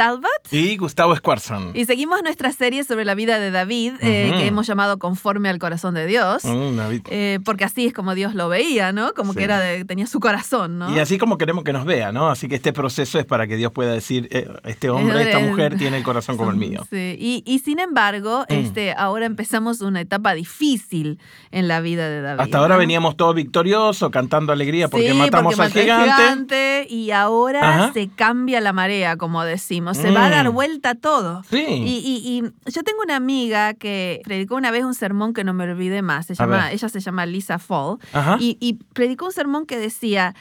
Talbot. Y Gustavo Squarson. Y seguimos nuestra serie sobre la vida de David, eh, que hemos llamado Conforme al Corazón de Dios. Mm, David. Eh, porque así es como Dios lo veía, ¿no? Como que era de- tenía su corazón, ¿no? Y así como queremos que nos vea, ¿no? Así que este proceso es para que Dios pueda decir, eh, este hombre, esta mujer tiene el corazón como el mío. Sí, y, y sin embargo, Mm. este, ahora empezamos una etapa difícil en la vida de David. Hasta ahora ¿no? veníamos todos victoriosos, cantando alegría porque Sí, matamos porque al gigante. gigante, y ahora Ajá. se cambia la marea, como decimos. Se va a dar Mm. vuelta todo. Sí. Y, y- y yo tengo una amiga que predicó una vez un sermón que no me olvidé más. Se llama, ella se llama Lisa Fall. Y, y predicó un sermón que decía,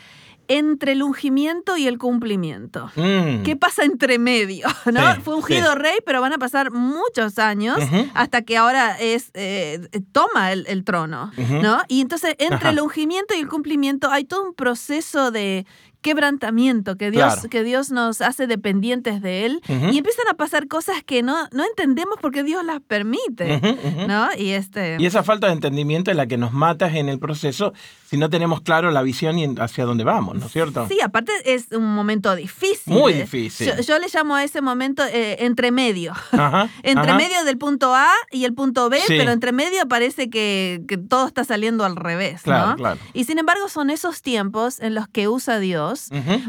entre el ungimiento y el cumplimiento. Mm. ¿Qué pasa entre medio? ¿no? Sí, Fue ungido rey, pero van a pasar muchos años hasta que ahora es eh, toma el, el trono. ¿no? Y entonces entre Ajá. el ungimiento y el cumplimiento hay todo un proceso de quebrantamiento que Dios, Claro. que Dios nos hace dependientes de Él y empiezan a pasar cosas que no, no entendemos porque Dios las permite. ¿no? Y este... Y esa falta de entendimiento es la que nos mata en el proceso si no tenemos claro la visión y hacia dónde vamos, ¿no es cierto? Sí, aparte es un momento difícil. Muy Eh, difícil. Yo, yo le llamo a ese momento eh, entre medio. Ajá, Entre ajá. medio del punto A y el punto B, Sí. pero entre medio parece que, que todo está saliendo al revés, Claro, ¿no? claro. Y sin embargo son esos tiempos en los que usa Dios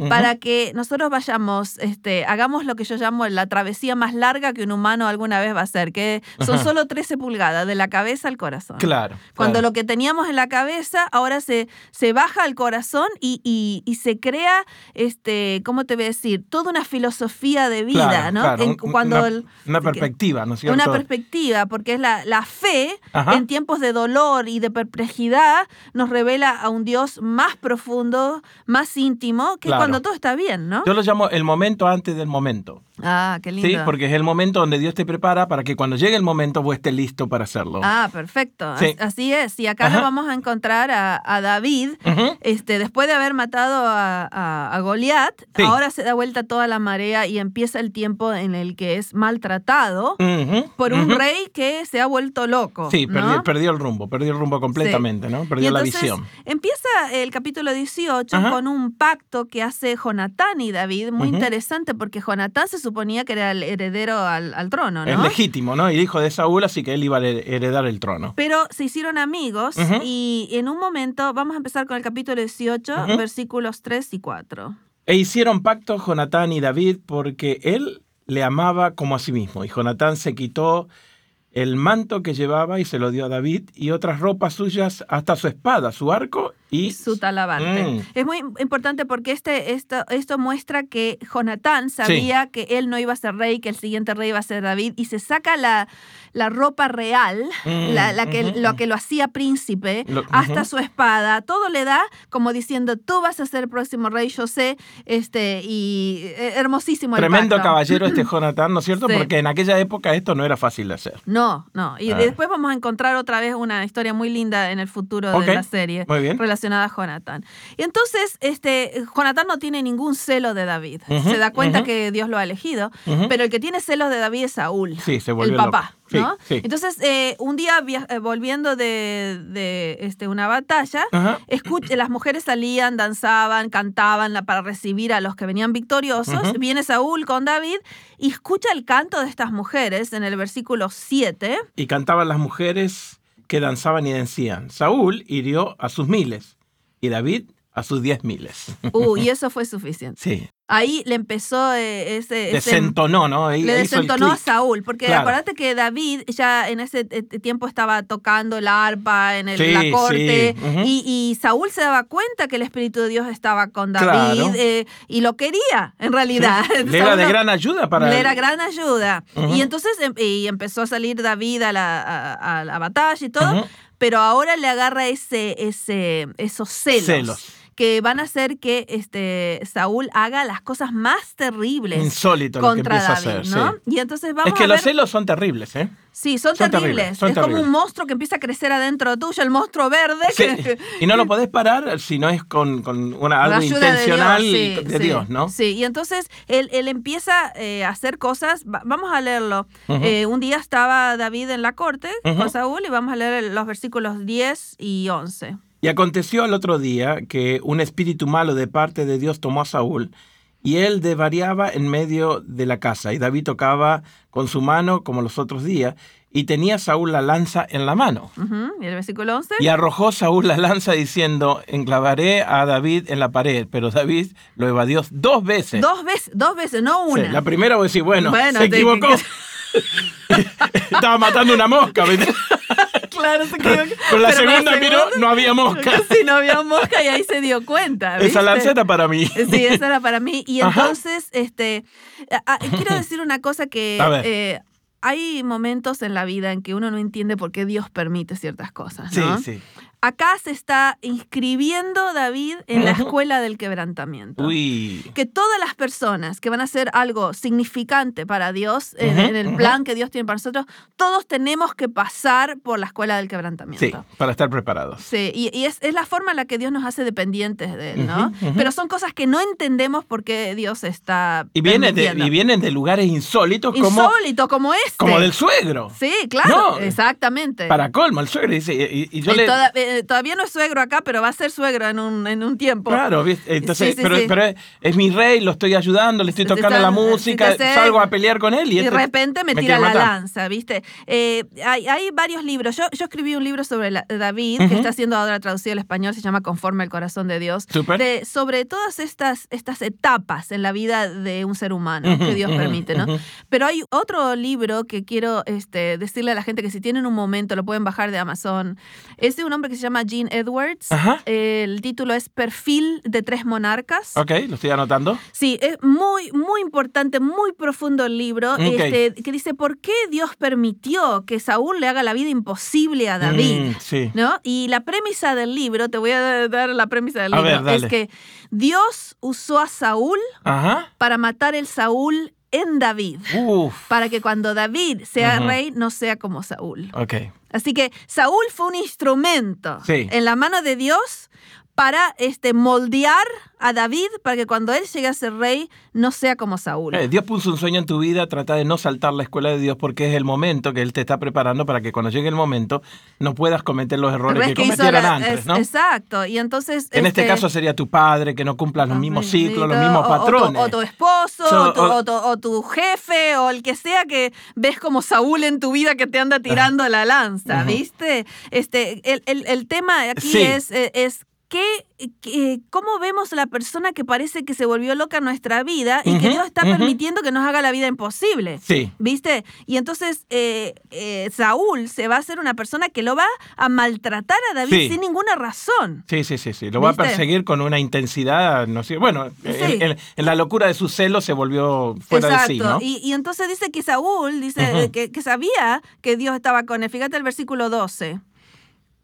Para que nosotros vayamos, este, hagamos lo que yo llamo la travesía más larga que un humano alguna vez va a hacer, que son Ajá. solo 13 pulgadas, de la cabeza al corazón. Claro. Cuando claro. lo que teníamos en la cabeza ahora se, se baja al corazón y, y- y se crea, este, ¿cómo te voy a decir? Toda una filosofía de vida, Claro, ¿no? claro, En- un- cuando una, el- una porque- perspectiva, ¿no es cierto? una perspectiva, porque es la, la fe Ajá. en tiempos de dolor y de perplejidad nos revela a un Dios más profundo, más íntimo, que Claro. cuando todo está bien, ¿no? Yo lo llamo el momento antes del momento. Ah, qué lindo. Sí, porque es el momento donde Dios te prepara para que cuando llegue el momento vos estés listo para hacerlo. Ah, perfecto. Sí. As- Así es. Y acá nos vamos a encontrar a, a David, este, después de haber matado a, a, a Goliat, Sí. ahora se da vuelta toda la marea y empieza el tiempo en el que es maltratado por un rey que se ha vuelto loco. Sí, ¿no? perdió, perdió el rumbo, perdió el rumbo completamente, ¿no? Perdió Y la visión. Empieza el capítulo 18 Ajá. con un pacto que hace Jonatán y David, muy interesante porque Jonatán se suponía que era el heredero al, al trono, Es ¿no? legítimo, ¿no? Y hijo de Saúl, así que él iba a her- heredar el trono. Pero se hicieron amigos y en un momento, vamos a empezar con el capítulo 18, Ujú. versículos 3 y 4. E hicieron pacto Jonatán y David porque él le amaba como a sí mismo. Y Jonatán se quitó el manto que llevaba y se lo dio a David y otras ropas suyas, hasta su espada, su arco y Y su talabarte. Mm. Es muy importante porque este, esto, esto muestra que Jonatán sabía que él no iba a ser rey, que el siguiente rey iba a ser David, y se saca la, la ropa real, Mm, la, la que, ujú. lo que lo hacía príncipe, Lo- hasta ujú. su espada, todo le da como diciendo, tú vas a ser el próximo rey, yo sé, este, y eh, hermosísimo el Tremendo pacto. caballero este Jonatán, ¿no es cierto? Sí. Porque en aquella época esto no era fácil de hacer. No, no. Y Ah. después vamos a encontrar otra vez una historia muy linda en el futuro Ok, de la serie muy bien. Relacionada a Jonatán. Y entonces, este, Jonatán no tiene ningún celo de David. Ujú, se da cuenta ujú. que Dios lo ha elegido, Ujú. pero el que tiene celos de David es Saúl, Sí, se volvió el papá. Sí, ¿no? sí. Entonces, eh, un día eh, volviendo de, de, este, una batalla, las mujeres salían, danzaban, cantaban la- para recibir a los que venían victoriosos. Viene Saúl con David y escucha el canto de estas mujeres en el versículo 7. Y cantaban las mujeres que danzaban y decían, Saúl hirió a sus miles y David a sus diez miles. Uh, y eso fue suficiente. Sí, Ahí le empezó eh, ese... ese- desentonó, ¿no? Ahí le desentonó a. Saúl, porque Claro. acuérdate que David ya en ese eh, tiempo estaba tocando el arpa en el- Sí, la corte sí, y, y Saúl se daba cuenta que el Espíritu de Dios estaba con David Claro. eh, y lo quería en realidad. Le era de gran ayuda para le él. era gran ayuda. Y entonces em- y empezó a salir David a la, a- a la batalla y todo, pero ahora le agarra ese, ese, esos celos. Celos. Que van a hacer que este, Saúl haga las cosas más terribles Insólito lo que contra empieza a David, hacer. ¿no? sí. Y entonces vamos Es que a los celos son terribles, ¿eh? Sí, son, son terribles. terribles, son es como un monstruo que empieza a crecer adentro tuyo, el monstruo verde. Sí, que- Y no lo podés parar si no es con, con una, algo ayuda intencional de Dios, sí, de sí, Dios, ¿no? Sí, y entonces él, él empieza eh, a hacer cosas. va- vamos a leerlo. Eh, un día estaba David en la corte con Saúl y vamos a leer los versículos 10 y 11. Y aconteció al otro día que un espíritu malo de parte de Dios tomó a Saúl, y él desvariaba en medio de la casa, y David tocaba con su mano como los otros días, y tenía Saúl la lanza en la mano. Ujú, Y el versículo 11. Y arrojó Saúl la lanza diciendo, enclavaré a David en la pared, pero David lo evadió dos veces. Dos veces, dos veces, no Sí, una. la primera vos decís, bueno, Bueno, se equivocó. Estaba matando una mosca. Pero la Pero segunda miró, no había mosca. Sí, no había mosca y ahí se dio cuenta. Esa ¿viste? lanza era para mí. Sí, esa era para mí. Y Ajá. entonces, este, a- a- quiero decir una cosa que eh, hay momentos en la vida en que uno no entiende por qué Dios permite ciertas cosas. Sí, ¿no? sí. Acá se está inscribiendo David en la escuela del quebrantamiento. Uy. Que todas las personas que van a hacer algo significante para Dios, en, el plan que Dios tiene para nosotros, todos tenemos que pasar por la escuela del quebrantamiento. Sí, para estar preparados. Sí, y, y es, es la forma en la que Dios nos hace dependientes de Él, ¿no? Pero son cosas que no entendemos por qué Dios está Y vienen de, y vienen de lugares insólitos como, Insólito como este. como del suegro. Sí, claro, No, exactamente. Para colmo, el suegro dice, y, y yo Y le... toda- eh, todavía no es suegro acá, pero va a ser suegro en un, en un tiempo. Claro, ¿viste? entonces, Sí, sí, pero, sí. pero es, es mi rey, lo estoy ayudando, le estoy tocando la música, salgo a pelear con él y, Y este de repente me, me tira la matar. lanza, ¿viste? Eh, hay, hay varios libros. Yo, yo escribí un libro sobre la- David, que está siendo ahora traducido al español, se llama Conforme al corazón de Dios. De- sobre todas estas, estas etapas en la vida de un ser humano que Ujú, Dios permite, ¿no? Pero hay otro libro que quiero este, decirle a la gente que si tienen un momento lo pueden bajar de Amazon. Es de un hombre que se llama Gene Edwards. Ajá. El título es Perfil de tres monarcas. Ok, lo estoy anotando. Sí, es muy, muy importante, muy profundo el libro, este, que dice, ¿por qué Dios permitió que Saúl le haga la vida imposible a David? Mm, sí. ¿No? Y la premisa del libro, te voy a dar la premisa del A libro, ver, es que Dios usó a Saúl Ajá. para matar el Saúl en David, Uf. para que cuando David sea rey no sea como Saúl. Ok. Así que Saúl fue un instrumento Sí. en la mano de Dios para este, moldear a David para que cuando él llegue a ser rey no sea como Saúl. Eh, Dios puso un sueño en tu vida, trata de no saltar la escuela de Dios porque es el momento que Él te está preparando para que cuando llegue el momento no puedas cometer los errores ¿Ves que, que cometieron la- antes, es- ¿no? Exacto. Y entonces. En este este, caso sería tu padre, que no cumpla los mismos ciclos, los mismos o- patrones. O, tu, o tu esposo, So, o, tu, o- o tu- o tu jefe, o el que sea que ves como Saúl en tu vida que te anda tirando la lanza. ¿viste? Este, el, el- el tema aquí Sí. es, eh, es ¿qué, qué- cómo vemos la persona que parece que se volvió loca en nuestra vida y que Dios está permitiendo que nos haga la vida imposible? Sí. ¿Viste? Y entonces eh, eh, Saúl se va a hacer una persona que lo va a maltratar a David Sí. sin ninguna razón. Sí, sí, sí, sí. Lo va a perseguir con una intensidad, no sé. Bueno, en, en- en la locura de su celo se volvió fuera Exacto. de sí, ¿no? y, y entonces dice que Saúl dice eh, que sabía que Dios estaba con él. Fíjate el versículo 12.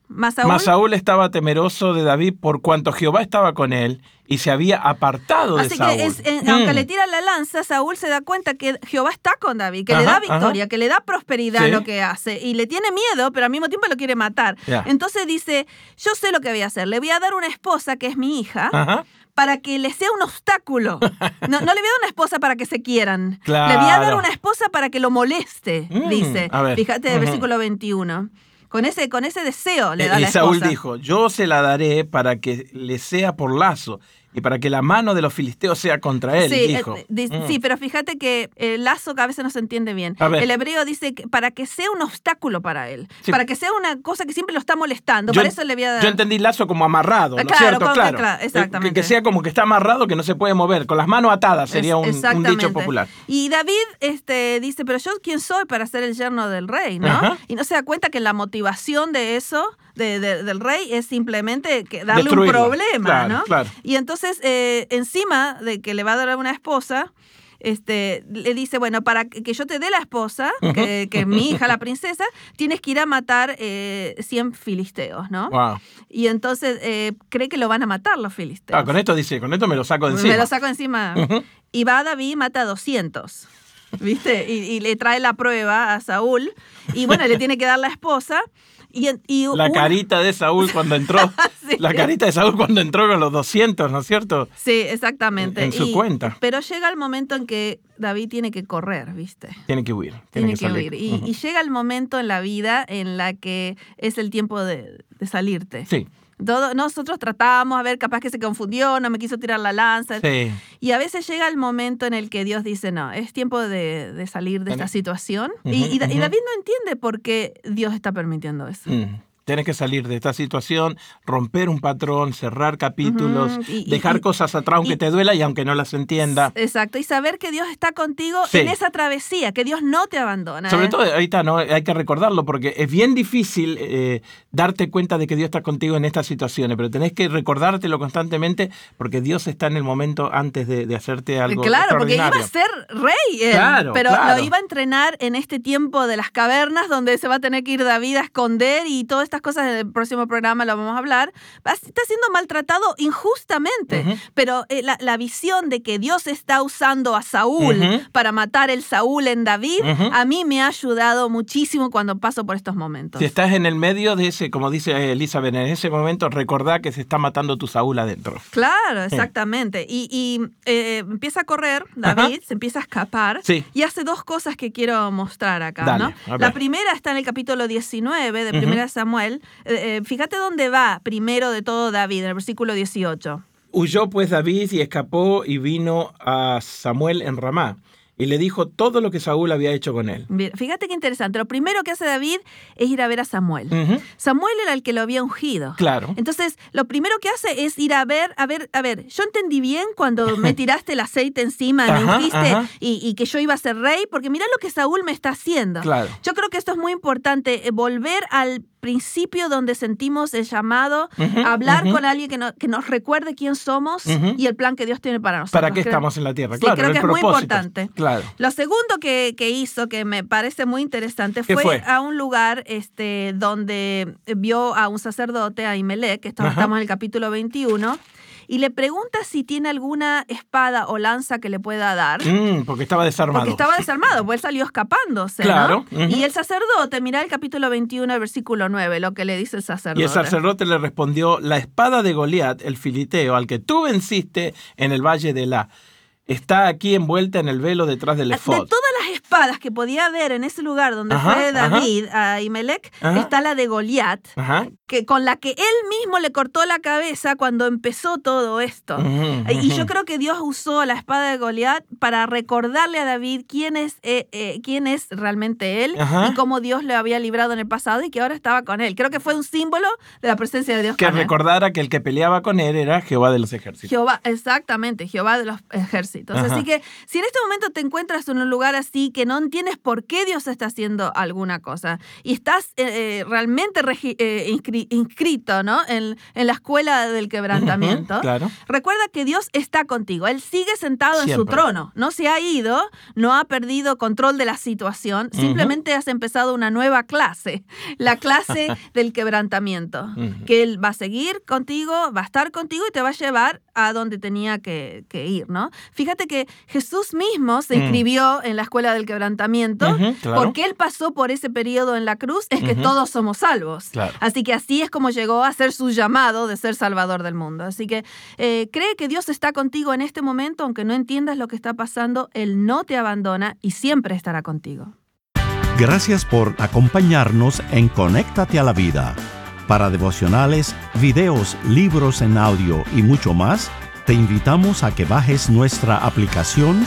Más Saúl. Mas Saúl estaba temeroso de David por cuanto Jehová estaba con él y se había apartado de Así Saúl. que es, eh, Mm. aunque le tira la lanza, Saúl se da cuenta que Jehová está con David, que le da victoria, ajá. que le da prosperidad Sí. lo que hace y le tiene miedo, pero al mismo tiempo lo quiere matar. Entonces dice, yo sé lo que voy a hacer, le voy a dar una esposa que es mi hija. Ajá. para que le sea un obstáculo. No, no le voy a dar una esposa para que se quieran. Claro. Le voy a dar una esposa para que lo moleste, Mm, dice. Fíjate el versículo 21. Con ese, con ese deseo le da Eh, y la Saúl esposa. dijo, yo se la daré para que le sea por lazo y para que la mano de los filisteos sea contra él, Sí, dijo. eh, di- Mm. sí, pero fíjate que el lazo que a veces no se entiende bien. El hebreo dice que para que sea un obstáculo para él, Sí. para que sea una cosa que siempre lo está molestando. Yo, para eso le voy a dar. yo entendí lazo como amarrado, ¿no Ah, es claro, cierto? Claro. claro, Eh, exactamente. Que, que sea como que está amarrado, que no se puede mover. Con las manos atadas sería un- dicho popular. Y David este, dice, pero yo quién soy para ser el yerno del rey, ¿no? Ajá. Y no se da cuenta que la motivación de eso, de- de- del rey, es simplemente que darle un problema, Claro, ¿no? claro. Y entonces, eh, encima de que le va a dar una esposa, este, le dice, bueno, para que yo te dé la esposa, que, que mi hija, la princesa, tienes que ir a matar eh, 100 filisteos, ¿no? Wow. Y entonces eh, cree que lo van a matar los filisteos. Ah, con esto dice, con esto me lo saco de encima. Me lo saco encima. Y va David y mata a 200. ¿Viste? Y, y, le trae la prueba a Saúl. Y bueno, le tiene que dar la esposa. Y, y la carita de Saúl cuando entró. sí. La carita de Saúl cuando entró con los 200, ¿no es cierto? Sí, exactamente. En, en su y, cuenta. Pero llega el momento en que David tiene que correr, ¿viste? Tiene que huir. Tiene, Tiene, que, salir. huir. Y llega el momento en la vida en la que es el tiempo de, de salirte. Sí, Todo, nosotros tratábamos a ver, capaz que se confundió, no me quiso tirar la lanza. sí. Y a veces llega el momento en el que Dios dice, no, es tiempo de, de salir de esta situación. Ujú, y, y Da- y ujú. David no entiende por qué Dios está permitiendo eso. Mm. Tienes que salir de esta situación, romper un patrón, cerrar capítulos, y- dejar y- cosas atrás aunque y- te duela y aunque no las entienda. Exacto, y saber que Dios está contigo Sí. en esa travesía, que Dios no te abandona. Sobre ¿eh? todo ahorita no hay que recordarlo porque es bien difícil eh, darte cuenta de que Dios está contigo en estas situaciones, pero tenés que recordártelo constantemente porque Dios está en el momento antes de, de hacerte algo Claro, porque iba a ser rey, él, Claro, pero claro. lo iba a entrenar en este tiempo de las cavernas donde se va a tener que ir David a esconder y todas estas cosas en el próximo programa lo vamos a hablar. Está siendo maltratado injustamente, Ujú. pero eh, la, la visión de que Dios está usando a Saúl Ujú. para matar el Saúl en David, Ujú. a mí me ha ayudado muchísimo cuando paso por estos momentos. Si estás en el medio de ese, como dice Elizabeth, en ese momento recordá que se está matando tu Saúl adentro. Claro, exactamente. Y, y, eh, empieza a correr, David, se empieza a escapar Sí. y hace dos cosas que quiero mostrar acá. Dale, ¿no? La primera está en el capítulo 19 de. Primera Samuel. Eh, eh, fíjate dónde va primero de todo David, en el versículo 18. Huyó pues David y escapó y vino a Samuel en Ramá y le dijo todo lo que Saúl había hecho con él. Fíjate qué interesante. Lo primero que hace David es ir a ver a Samuel. Samuel era el que lo había ungido. Claro. Entonces, lo primero que hace es ir a ver, a ver, a ver, yo entendí bien cuando me tiraste el aceite encima y me Ajá, ungiste ajá. y, y que yo iba a ser rey, porque mira lo que Saúl me está haciendo. Claro. Yo creo que esto es muy importante, eh, volver al principio donde sentimos el llamado, Ujú, hablar con alguien que, no- que nos recuerde quién somos y el plan que Dios tiene para nosotros. ¿Para qué Creo- estamos en la tierra? Sí, claro, creo que es muy importante. Claro. Lo segundo que, que hizo, que me parece muy interesante, ¿Qué fue, fue? a un lugar este, donde vio a un sacerdote, a Imelec, que estamos en el capítulo 21, y le pregunta si tiene alguna espada o lanza que le pueda dar. Mm, porque estaba desarmado. Porque estaba desarmado, pues él salió escapándose. ¿no? Claro. Y el sacerdote, mira el capítulo 21, el versículo 9, lo que le dice el sacerdote. Y el sacerdote le respondió, la espada de Goliat, el filiteo, al que tú venciste en el valle de La, está aquí envuelta en el velo detrás del De efod. todas las espadas que podía haber en ese lugar donde Ajá, fue ajá. David a Imelec, Ajá. está la de Goliat. Ajá. que con la que él mismo le cortó la cabeza cuando empezó todo esto. Y yo creo que Dios usó la espada de Goliat para recordarle a David quién es, eh, eh, quién es realmente él Ajá. y cómo Dios le había librado en el pasado y que ahora estaba con él. Creo que fue un símbolo de la presencia de Dios Que con él. recordara que el que peleaba con él era Jehová de los ejércitos. Jehová, exactamente, Jehová de los ejércitos. Ajá. Así que si en este momento te encuentras en un lugar así que no entiendes por qué Dios está haciendo alguna cosa y estás eh, eh, realmente eh, inscri- inscrito ¿no? en, en la escuela del quebrantamiento, claro. recuerda que Dios está contigo. Él sigue sentado en su Siempre. trono. No se ha ido, no ha perdido control de la situación. Simplemente has empezado una nueva clase, la clase del quebrantamiento. Que Él va a seguir contigo, va a estar contigo y te va a llevar a donde tenía que, que ir, ¿no? Fíjate que Jesús mismo se Mm. inscribió en la escuela del quebrantamiento claro. porque Él pasó por ese periodo en la cruz, es que todos somos salvos. Claro. Así que así es como llegó a hacer su llamado de ser salvador del mundo. Así que eh, cree que Dios está contigo en este momento, aunque no entiendas lo que está pasando, Él no te abandona y siempre estará contigo. Gracias por acompañarnos en Conéctate a la Vida. Para devocionales, videos, libros en audio y mucho más, te invitamos a que bajes nuestra aplicación